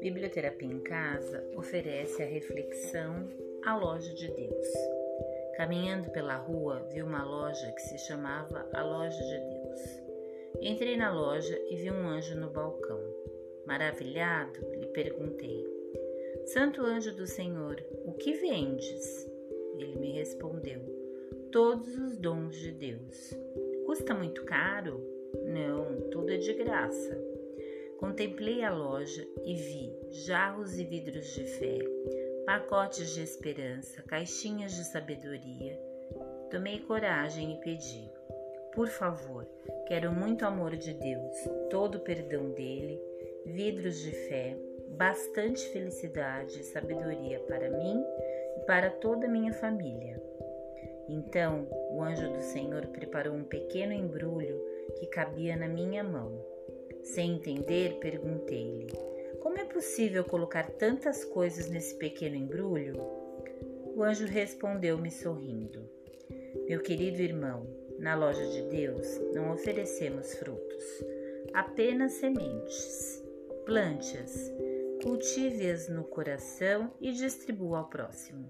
Biblioterapia em Casa oferece a reflexão A Loja de Deus. Caminhando pela rua, vi uma loja que se chamava A Loja de Deus. Entrei na loja e vi um anjo no balcão. Maravilhado, lhe perguntei: Santo anjo do Senhor, o que vendes? Ele me respondeu: Todos os dons de Deus. Custa muito caro? Não, tudo é de graça. Contemplei a loja e vi jarros e vidros de fé, pacotes de esperança, caixinhas de sabedoria. Tomei coragem e pedi: Por favor, quero muito amor de Deus, todo o perdão dele, vidros de fé, bastante felicidade e sabedoria para mim e para toda a minha família. Então o anjo do Senhor preparou um pequeno embrulho que cabia na minha mão. Sem entender, perguntei-lhe: Como é possível colocar tantas coisas nesse pequeno embrulho? O anjo respondeu-me sorrindo: Meu querido irmão, na loja de Deus não oferecemos frutos, apenas sementes. Plante-as, cultive-as no coração e distribua ao próximo.